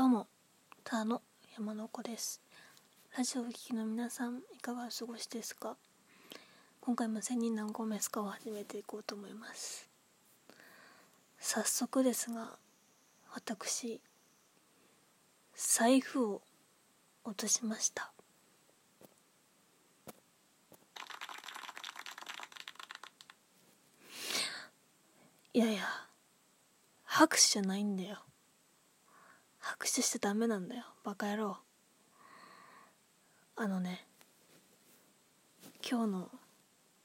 どうも、たの山の子です。ラジオをお聞きの皆さん、いかがお過ごしですか？今回も千人何個目すかを始めていこうと思います。早速ですが、私、財布を落としました。いやいや、拍手じゃないんだよ。手しちゃダメなんだよ。バカ野郎。あのね今日の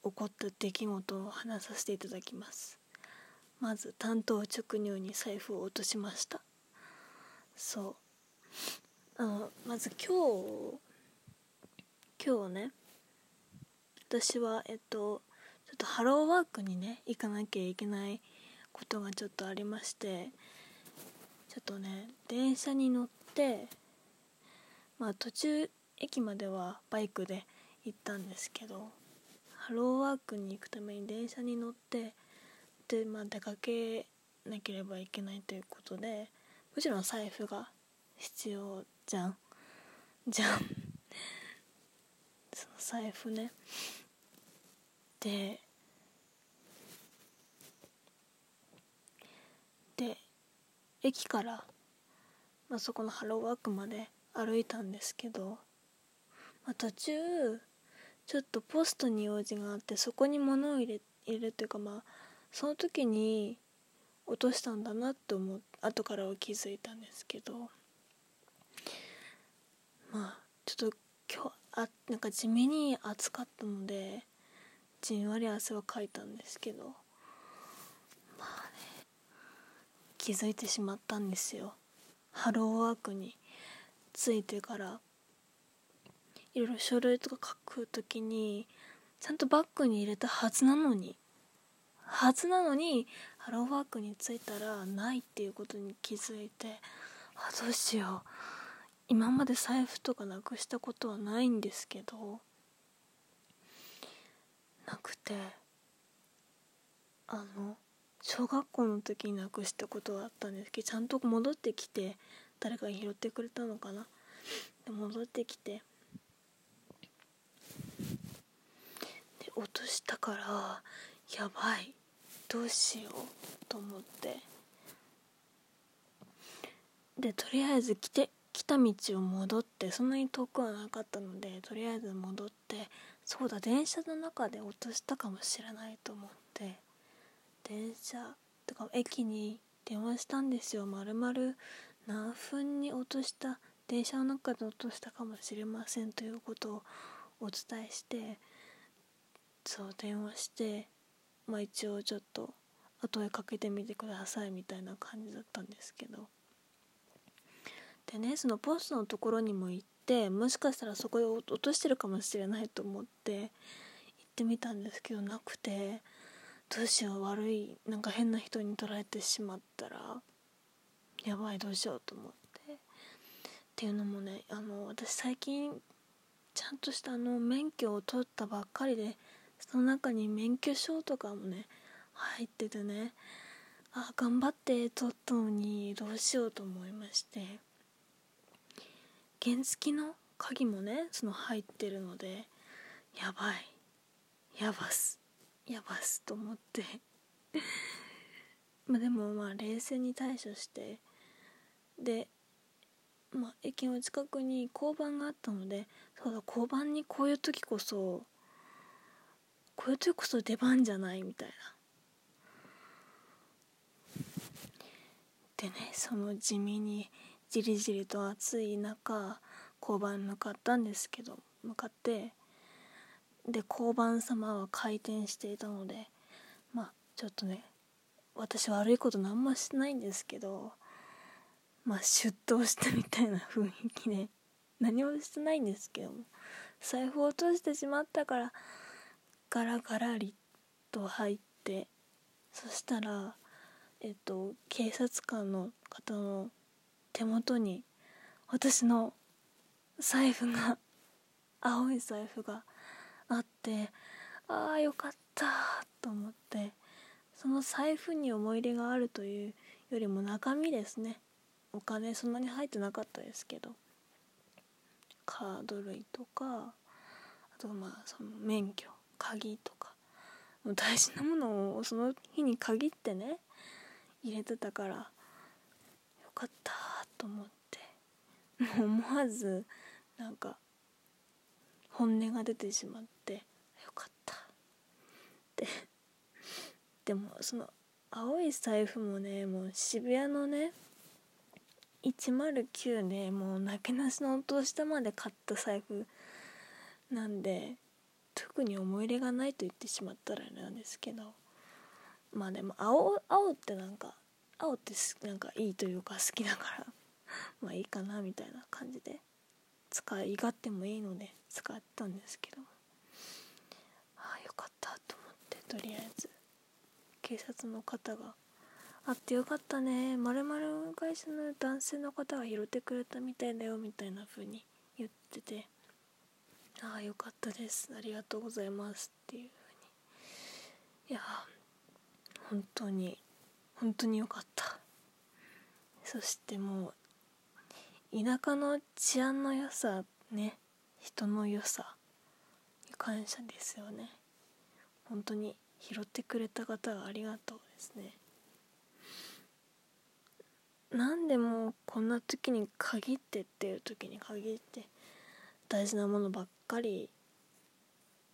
起こった出来事を話させていただきます。まず担当直入に財布を落としました。そう。あのまず今日今日ね私はえっとちょっとハローワークにね行かなきゃいけないことがちょっとありましてちょっとね電車に乗ってまあ途中駅まではバイクで行ったんですけどハローワークに行くために電車に乗ってで、まあ、出かけなければいけないということでもちろん財布が必要じゃん。じゃん。その財布ね。でで駅から、まあ、そこのハローワークまで歩いたんですけど、まあ、途中ちょっとポストに用事があってそこに物を入れ入れるというかまあその時に落としたんだなって思っ後からは気づいたんですけどまあちょっと今日あなんか地味に暑かったのでじんわり汗はかいたんですけどまあね気づいてしまったんですよ。ハローワークに着いてから。いろいろ書類とか書く時にちゃんとバッグに入れたはずなのに。はずなのにハローワークに着いたらないっていうことに気づいてあどうしよう。今まで財布とかなくしたことはないんですけどなくてあの小学校の時になくしたことはあったんですけどちゃんと戻ってきて誰かが拾ってくれたのかな？で戻ってきてで落としたからやばいどうしようと思って。でとりあえず来て来た道を戻ってそんなに遠くはなかったのでとりあえず戻ってそうだ電車の中で落としたかもしれないと思って。電車とか駅に電話したんですよ。まるまる何分に落とした電車の中で落としたかもしれませんということをお伝えしてそう電話してまあ一応ちょっと後へかけてみてくださいみたいな感じだったんですけど。でねそのポストのところにも行ってもしかしたらそこで落としてるかもしれないと思って行ってみたんですけどなくて。どうしよう悪いなんか変な人に取られてしまったらやばいどうしようと思って。っていうのもねあの私最近ちゃんとしたあの免許を取ったばっかりでその中に免許証とかもね入っててねあ頑張って取ったのにどうしようと思いまして。原付の鍵もねその入ってるのでやばい。やばす。やばすと思って。まあでもまあ冷静に対処して。でまあ駅の近くに交番があったのでそうだ交番にこういう時こそこういう時こそ出番じゃないみたいな。でねその地味にじりじりと暑い中交番に向かったんですけど向かってで交番様は開店していたのでまあちょっとね私悪いこと何もしてないんですけどまあ出頭したみたいな雰囲気で何もしてないんですけども財布を落としてしまったからガラガラリと入ってそしたらえっと警察官の方の手元に私の財布が青い財布があってああよかったと思ってその財布に思い入れがあるというよりも中身ですね。お金そんなに入ってなかったですけど。カード類とかあとまあその免許鍵とか。大事なものをその日に限ってね入れてたからよかったと思って。もう思わずなんか本音が出てしまってよかった。って。でもその青い財布もねもう渋谷のね109でもうなけなしのお年玉で買った財布なんで特に思い入れがないと言ってしまったらあれなんですけどまあでも青青ってなんか青ってなんかいいというか好きだからまあいいかなみたいな感じで使い勝手もいいので使ったんですけど。ああよかったと思ってとりあえず。警察の方が。あってよかったね。まるまる会社の男性の方が拾ってくれたみたいだよみたいな風に言ってて。ああよかったです。ありがとうございますっていう風に。いや本当に本当によかった。そしてもう田舎の治安の良さね人の良さに感謝ですよね。本当に拾ってくれた方がありがとうですね。何でもこんな時に限ってっていう時に限って大事なものばっかりっ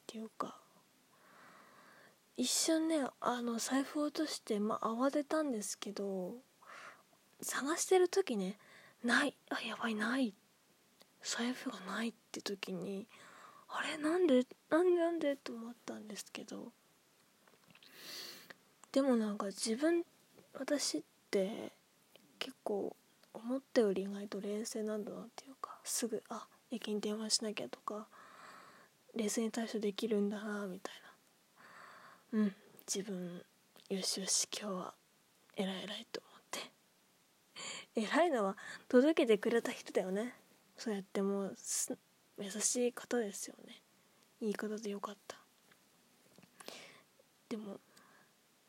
ていうか一瞬ねあの財布落としてまあ慌てたんですけど探してる時ねないあやばいない。財布がないって時にあれなんでなんでなんでと思ったんですけど。でもなんか自分私って結構思ったより意外と冷静なんだなっていうかすぐあ駅に電話しなきゃとか冷静に対処できるんだなみたいな。うん自分よしよし今日は偉い偉いと思 偉いのは届けてくれた人だよね。そうやってもう優しい方ですよね。言い方でよかった。でも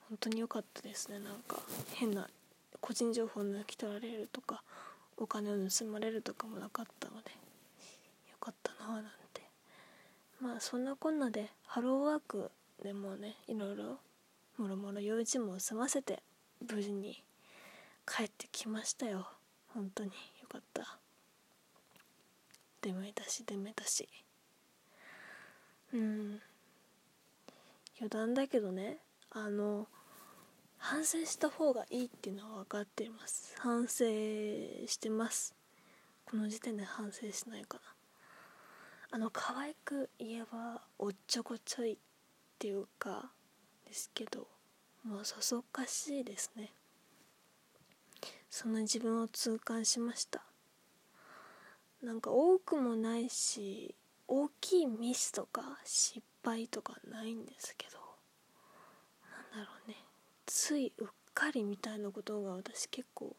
本当に良かったですね。なんか変な個人情報抜き取られるとかお金を盗まれるとかもなかったのでよかったななんて。まあそんなこんなでハローワークでもねいろいろもろもろ用事も済ませて無事に帰ってきましたよ。本当に。よかった。出めたし出めたし。うん。余談だけどね。あの反省した方がいいっていうのは分かっています。反省してます。この時点で反省しないかなあの可愛く言えばおっちょこちょいっていうかですけどもうそそっかしいですね。その自分を痛感しました。なんか多くもないし大きいミスとか失敗とかないんですけどなんだろうね。ついうっかりみたいなことが私結構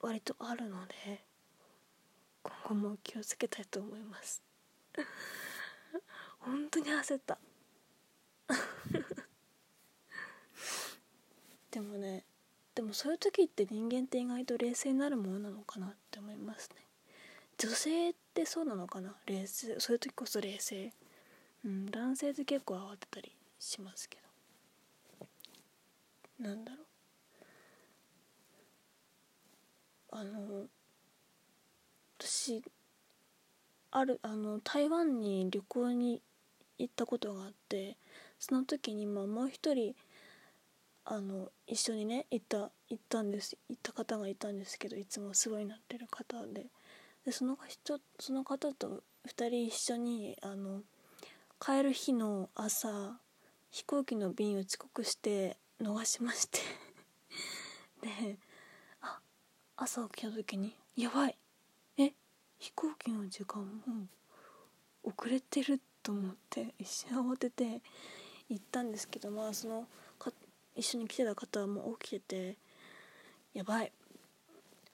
割とあるので今後も気をつけたいと思います。本当に焦った。でもねでもそういう時って人間って意外と冷静になるものなのかなって思いますね。女性ってそうなのかな？冷静。そういう時こそ冷静。うん男性って結構慌てたりしますけど。なんだろう。あの私あるあの台湾に旅行に行ったことがあってその時に、まあ、もう一人あの一緒にね行った行ったんです。行った方がいたんですけどいつもすごいなってる方で。でその人その方と2人一緒にあの帰る日の朝飛行機の便を遅刻して逃しまして。であ朝起きた時にやばい。え飛行機の時間も遅れてると思って一瞬慌てて行ったんですけどまあその一緒に来てた方はもう起きててやばい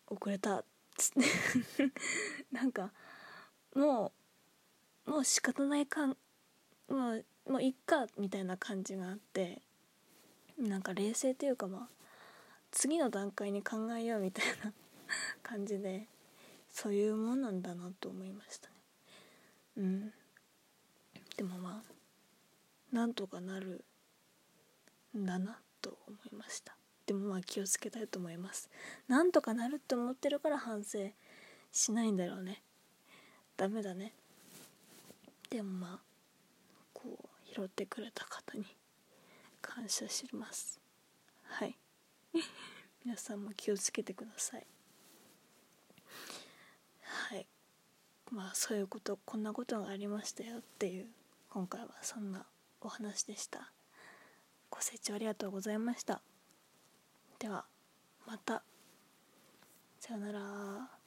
遅れたっつって。なんかもうもう仕方ないかんもうもういっかみたいな感じがあってなんか冷静というかまあ次の段階に考えようみたいな 感じでそういうもんなんだなと思いましたね。うん。でもまあなんとかなるんだな。と思いました。でもまあ気をつけたいと思います。なんとかなるって思ってるから反省しないんだろうね。ダメだね。でもまあこう拾ってくれた方に感謝します。はい。皆さんも気をつけてください。はい。まあそういうことこんなことがありましたよっていう今回はそんなお話でした。ご清聴ありがとうございました。ではまた。さよなら。